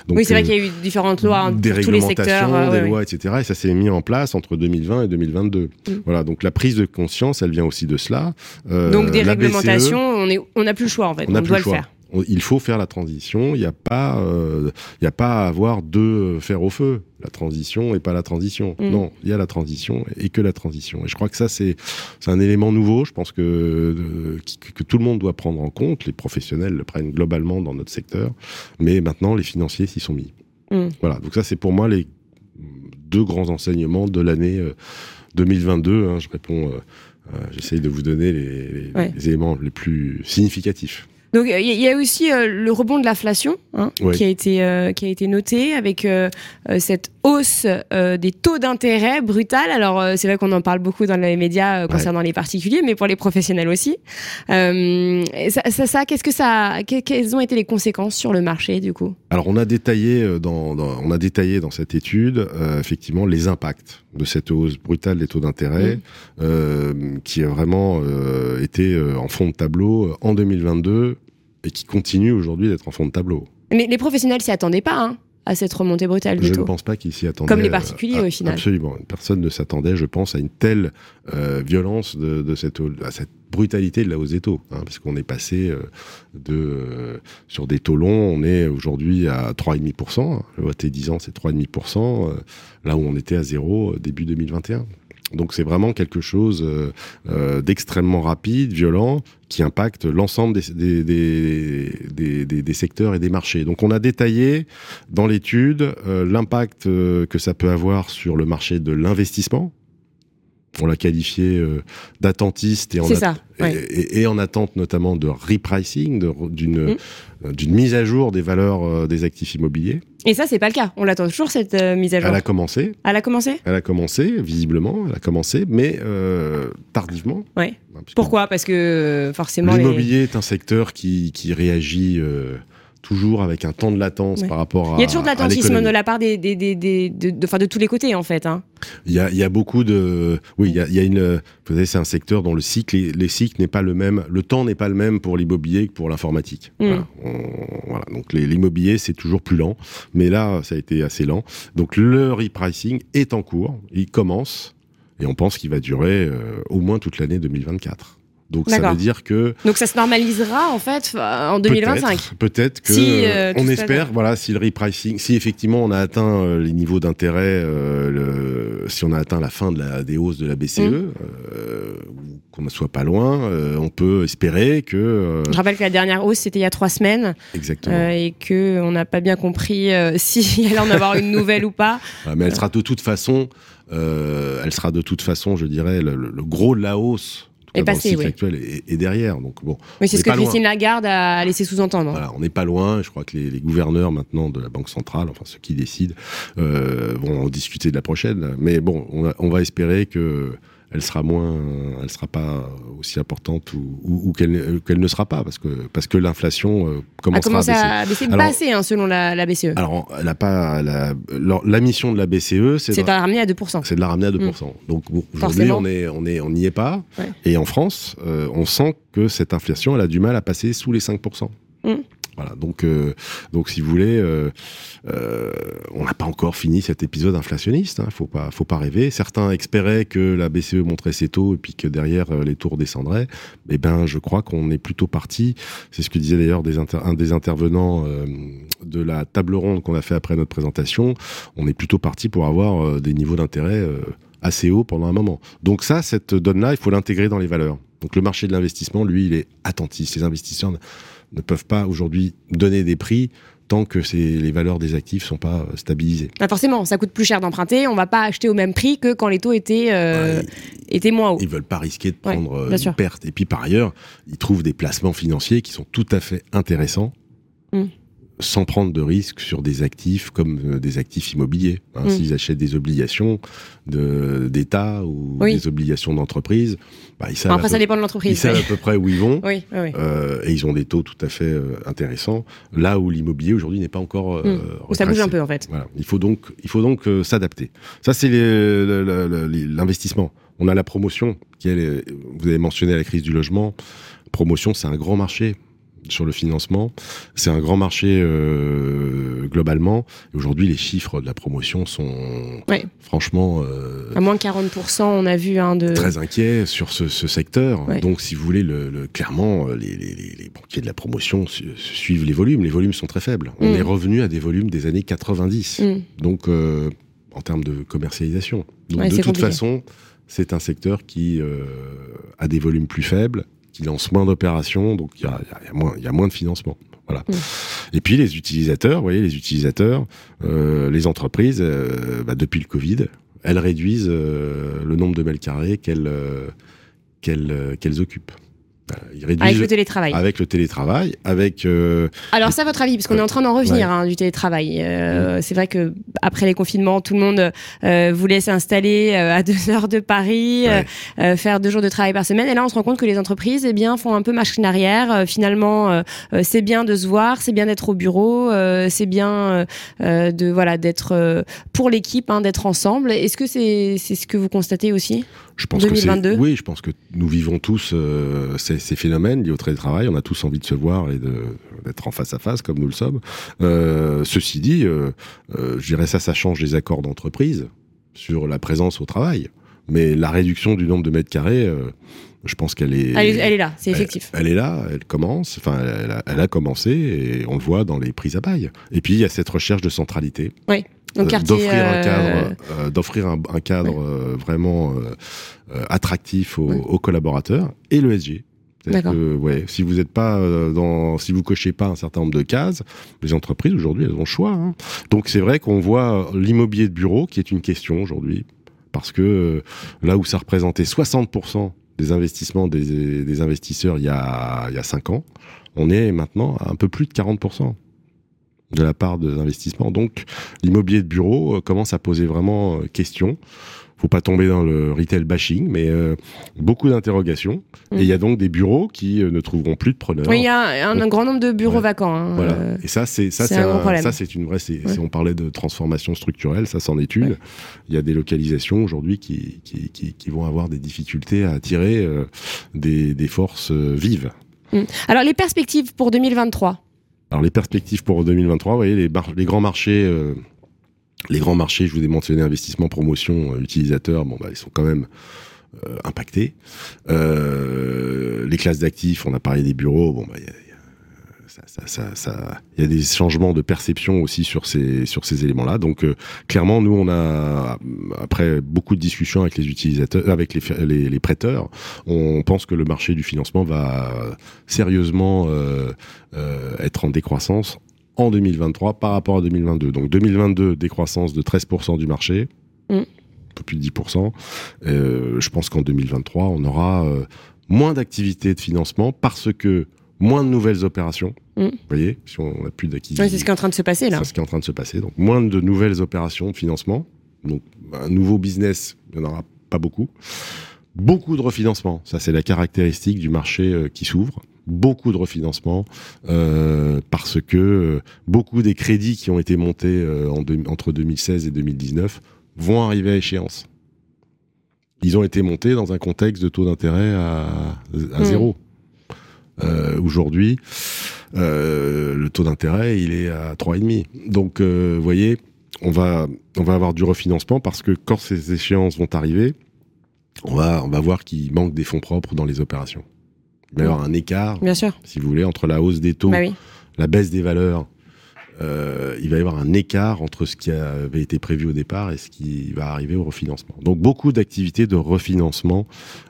Donc, oui, c'est vrai qu'il y a eu différentes lois hein, des tous les secteurs, des lois, etc. Et ça s'est mis en place entre 2020 et 2022. Mm. Voilà, donc la prise de conscience, elle vient aussi de cela. Euh, donc des réglementations, on n'a plus le choix en fait, on, doit le faire. il faut faire la transition. Il n'y a pas, euh, il y a pas à avoir deux fers au feu. La transition et pas la transition. Mm. Non, il y a la transition et que la transition. Et je crois que ça c'est un élément nouveau. Je pense que, euh, que que tout le monde doit prendre en compte. Les professionnels le prennent globalement dans notre secteur, mais maintenant les financiers s'y sont mis. Mm. Voilà. Donc ça c'est pour moi les deux grands enseignements de l'année euh, 2022. hein. Je réponds. euh, euh, J'essaye de vous donner les, les- Ouais. les éléments les plus significatifs. Donc il y, a- aussi euh, le rebond de l'inflation hein, Oui. qui a été euh, qui a été noté avec euh, cette hausse des taux d'intérêt brutale. Alors c'est vrai qu'on en parle beaucoup dans les médias concernant les particuliers, mais pour les professionnels aussi. Ça, ça, ça, qu'est-ce que ça, que- quelles ont été les conséquences sur le marché du coup? Alors on a détaillé dans, dans- on a détaillé dans cette étude effectivement les impacts de cette hausse brutale des taux d'intérêt Mm. qui a vraiment été en fond de tableau en 2022 et qui continue aujourd'hui d'être en fond de tableau. Mais les professionnels s'y attendaient pas hein, à cette remontée brutale du Je ne pense pas qu'ils s'y attendaient. Comme les euh, particuliers, à- au final. Absolument. Personne ne s'attendait, je pense, à une telle euh, violence de, de cette, à cette brutalité de la hausse des taux. hein, parce qu'on est passé euh, de, euh, sur des taux longs, on est aujourd'hui à 3,5%. hein. Le vote 10 ans, c'est 3,5%. euh, là où on était à zéro début 2021. Donc c'est vraiment quelque chose euh, euh, d'extrêmement rapide, violent, qui impacte l'ensemble des, des, des, des- secteurs et des marchés. Donc on a détaillé dans l'étude euh, l'impact que ça peut avoir sur le marché de l'investissement. On l'a qualifié euh, d'attentiste et, en C'est at- ça. et, ouais. et- et en attente notamment de repricing, d'une Mm. euh, d'une mise à jour des valeurs euh, des actifs immobiliers. Et ça c'est pas le cas. On l'attend toujours cette euh, mise à jour. Elle a commencé, Elle a commencé? Elle a commencé visiblement, elle a commencé, mais euh, tardivement. Ouais. Hein, Pourquoi? Parce que forcément les... L'immobilier est un secteur qui, qui réagit euh, toujours avec un temps de latence Ouais. par rapport à. Il y a toujours de l'attentisme de la part des, des, des, des- de, de, de tous les côtés, en fait. Hein. Il y a, il y a beaucoup de. Oui, il y a, il y a une. Vous savez, c'est un secteur dont le cycle, est- les cycles n'est pas le même. Le temps n'est pas le même pour l'immobilier que pour l'informatique. Mm. Voilà. On- voilà. Donc l'immobilier, c'est toujours plus lent. Mais là, ça a été assez lent. Donc le repricing est en cours. Il commence. Et on pense qu'il va durer euh, au moins toute l'année 2024. Donc ça veut dire que Donc ça se normalisera, en fait, euh, en 2025. Peut-être, Peut-être que Si, euh, on espère, voilà, si le repricing, si effectivement on a atteint euh, les niveaux d'intérêt, euh, le- si on a atteint la fin de la, des hausses de la BCE, Mm. euh, ou qu'on ne soit pas loin, euh, on peut espérer que Je rappelle que la dernière hausse, c'était il y a trois semaines, exactement. et que on n'a pas bien compris [LAUGHS] s'il allait en avoir une nouvelle ou pas. Voilà, [LAUGHS] mais elle sera de toute façon, euh, elle sera de toute façon, je dirais, le gros de la hausse. Est passé, oui. actuel est, est derrière. Donc bon, Oui, c'est ce que loin. Christine Lagarde a laissé sous-entendre. Voilà, on n'est pas loin. Je crois que les, les gouverneurs maintenant de la Banque centrale, enfin ceux qui décident, euh, vont en discuter de la prochaine. Mais bon, on, a- on va espérer que elle sera moins, elle sera pas aussi importante ou, ou- ou qu'elle ne- sera pas parce que parce que l'inflation euh, commencera à baisser. à baisser, Alors- pas assez, hein, selon la, la BCE. Alors, elle a pas la, la, la mission de la BCE, c'est C'est de, à ramener à 2%. c'est de la ramener à 2%. Donc bon, aujourd'hui, on est on est on n'y est pas. Ouais. Et en France, euh, on sent que cette inflation, elle a du mal à passer sous les 5%. Mm. Voilà, donc, euh, donc si vous voulez, euh, euh, on n'a pas encore fini cet épisode inflationniste. Hein, faut pas, faut pas rêver. Certains espéraient que la BCE montrait ses taux et puis que derrière les taux redescendraient. Eh ben, je crois qu'on est plutôt parti. C'est ce que disait d'ailleurs un des intervenants de la table ronde qu'on a fait après notre présentation. On est plutôt parti pour avoir des niveaux d'intérêt assez hauts pendant un moment. Donc ça, cette donne-là, il faut l'intégrer dans les valeurs. Donc le marché de l'investissement, lui, il est attentif. Les investisseurs ne- ne peuvent pas aujourd'hui donner des prix tant que les valeurs des actifs sont pas euh, stabilisées. Ah, forcément, ça coûte plus cher d'emprunter. On va pas acheter au même prix que quand les taux étaient, euh, Ouais, étaient moins hauts. ils veulent pas risquer de Ouais, prendre euh, bien une sûr. perte. Et puis par ailleurs, ils trouvent des placements financiers qui sont tout à fait intéressants. Mm. Sans prendre de risques sur des actifs comme euh, des actifs immobiliers. Hein, Mm. S'ils achètent des obligations de- d'État ou Oui. des obligations d'entreprise, bah, ils, savent après, à ça peu, dépend de ils l'entreprise. savent à peu près où ils vont. Oui, euh, et ils ont des taux tout à fait euh, intéressants, là où l'immobilier aujourd'hui n'est pas encore euh, Mm. Où ça bouge un peu, en fait. Voilà. Il faut donc, il faut donc euh, s'adapter. Ça, c'est l'investissement. On a la promotion, qui est, vous avez mentionné la crise du logement. Promotion, c'est un grand marché sur le financement. C'est un grand marché euh, globalement. Aujourd'hui, les chiffres de la promotion sont Ouais. franchement euh, À moins de 40%, on a vu un de. très inquiets sur ce, ce secteur. Ouais. Donc, si vous voulez, le, le- clairement, les, les- les- les banquiers de la promotion su- suivent les volumes. Les volumes sont très faibles. On Mm. est revenu à des volumes des années 90. Mm. Donc, euh, en termes de commercialisation. Donc, Ouais, de toute compliqué. façon, c'est un secteur qui euh, a des volumes plus faibles, qui lance moins d'opérations, donc il y a, il y il y moins- il y a moins de financement. Voilà. Mm. Et puis les utilisateurs, vous voyez, les utilisateurs, euh, les entreprises, euh, bah, depuis le Covid, elles réduisent euh, le nombre de mètres carrés qu'elles occupent. Ils réduisent Avec le télétravail. avec le télétravail, avec euh, Alors ça, votre avis, parce qu'on est en train d'en revenir hein, du télétravail. Euh, C'est vrai que après les confinements, tout le monde euh, voulait s'installer euh, à [LAUGHS] deux heures de Paris, Ouais. euh, euh, faire deux jours de travail par semaine. Et là, on se rend compte que les entreprises, eh bien, font un peu machine arrière. Euh, finalement, euh, euh, c'est bien de se voir, c'est bien d'être au bureau, euh, c'est bien euh, euh, de voilà d'être euh, pour l'équipe, hein, d'être ensemble. Est-ce que c'est c'est ce que vous constatez aussi Je pense 2022. que c'est oui, je pense que nous vivons tous euh, ces, ces phénomènes liés au télétravail. On a tous envie de se voir et d'être en face à face comme nous le sommes. Euh, ceci dit, euh, euh, je dirais ça, ça change les accords d'entreprise sur la présence au travail. Mais la réduction du nombre de mètres carrés, je pense qu'elle est, elle, est- elle est là, c'est effectif. elle est là, elle commence, enfin, elle a, elle a commencé et on le voit dans les prises à bail. Et puis il y a cette recherche de centralité. Quartier. d'offrir un cadre, euh, d'offrir un, un cadre vraiment euh, attractif aux, Ouais. aux collaborateurs et le SG. Que, ouais, si vous n'êtes pas euh, dans, si vous cochez pas un certain nombre de cases, les entreprises aujourd'hui elles ont le choix. hein. Donc c'est vrai qu'on voit l'immobilier de bureau qui est une question aujourd'hui parce que euh, là où ça représentait 60% des investissements des, des investisseurs il y a il y a cinq ans, on est maintenant à un peu plus de 40% de la part des investissements. Donc l'immobilier de bureau euh, commence à poser vraiment question. Faut pas tomber dans le retail bashing, mais euh, beaucoup d'interrogations. Et il y a donc des bureaux qui euh, ne trouveront plus de preneurs. Oui, il y a un, un grand nombre de bureaux Ouais. vacants. hein, Voilà. euh, Et ça, c'est ça, c'est un gros un- problème. ça, c'est une vraie. Ouais. Si on parlait de transformation structurelle, ça, c'en est une. Ouais. Il y a des localisations aujourd'hui qui, qui, qui, qui vont avoir des difficultés à attirer euh, des, des forces vives. mm. Alors les perspectives pour 2023. Alors les perspectives pour 2023, vous voyez, les, grands marchés, les grands marchés, je vous ai mentionné investissement, promotion, euh, utilisateurs, bon bah ils sont quand même euh, impactés. Euh, les classes d'actifs, on a parlé des bureaux, bon il y a, des changements de perception aussi sur ces éléments-là. Donc clairement, nous on a après beaucoup de discussions avec les utilisateurs, avec les, prêteurs, on pense que le marché du financement va sérieusement être en décroissance en 2023 par rapport à 2022. Donc 2022, décroissance de 13% du marché, Mm. un peu plus de 10%. Euh, je pense qu'en 2023, on aura euh, moins d'activités de financement parce que moins de nouvelles opérations. Mm. Vous voyez, si on n'a plus d'acquisition. Oui, c'est ce qui est en train de se passer là. C'est ce qui est en train de se passer. Donc, moins de nouvelles opérations de financement. Donc, un nouveau business, il n'y en aura pas beaucoup. Beaucoup de refinancement. Ça, c'est la caractéristique du marché euh, qui s'ouvre. Beaucoup de refinancement euh, parce que euh, beaucoup des crédits qui ont été montés euh, en entre 2016 et 2019 vont arriver à échéance. Ils ont été montés dans un contexte de taux d'intérêt à, à Mm. zéro. Euh, Aujourd'hui, euh, le taux d'intérêt, il est à 3,5. Donc, vous voyez, on va, on va avoir du refinancement parce que quand ces échéances vont arriver, on va, on va voir qu'il manque des fonds propres dans les opérations. Il va y avoir un écart, Bien sûr. si vous voulez, entre la hausse des taux, Bah oui. la baisse des valeurs. Euh, il va y avoir un écart entre ce qui avait été prévu au départ et ce qui va arriver au refinancement. Donc beaucoup d'activités de refinancement.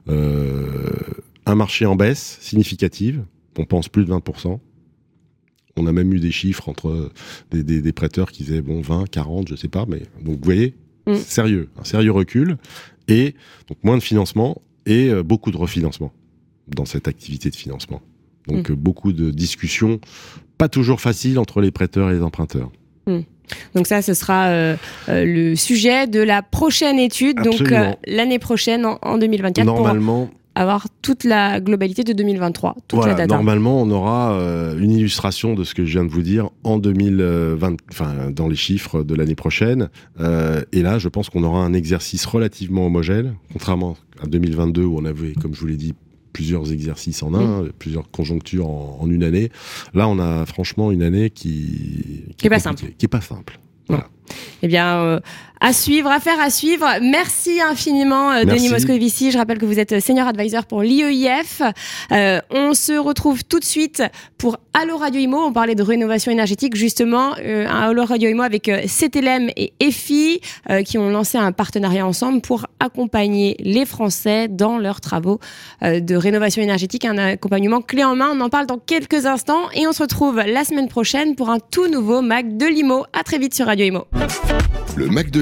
Euh, un marché en baisse significative. On pense plus de 20%. On a même eu des chiffres entre des, des- des prêteurs qui disaient bon 20, 40, je sais pas, mais donc vous voyez, Mm. sérieux, un sérieux recul et donc moins de financement et euh, beaucoup de refinancement dans cette activité de financement. Donc euh, beaucoup de discussions, pas toujours faciles entre les prêteurs et les emprunteurs. Donc ça, ce sera euh, euh, le sujet de la prochaine étude, donc euh, l'année prochaine, en, en 2024, Normalement, pour avoir toute la globalité de 2023, toute voilà, la data. normalement, on aura une illustration de ce que je viens de vous dire en 2020, enfin dans les chiffres de l'année prochaine. Et là, je pense qu'on aura un exercice relativement homogène, contrairement à 2022 où on avait, comme je vous l'ai dit, plusieurs exercices en un, plusieurs conjonctures en, en une année. Là, on a franchement une année qui Qui est pas simple. qui est pas simple. Eh bien, euh, à suivre, à faire, à suivre. Merci infiniment, euh, Merci. Denis Moscovici. Je rappelle que vous êtes senior advisor pour l'IEIF. Euh, on se retrouve tout de suite pour Allo Radio Imo. On parlait de rénovation énergétique, justement. Euh, un Allo Radio Imo avec euh, CTLM et EFI euh, qui ont lancé un partenariat ensemble pour accompagner les Français dans leurs travaux euh, de rénovation énergétique. Un accompagnement clé en main. On en parle dans quelques instants et on se retrouve la semaine prochaine pour un tout nouveau Mac de Limo. À très vite sur Radio Imo. Le Mac de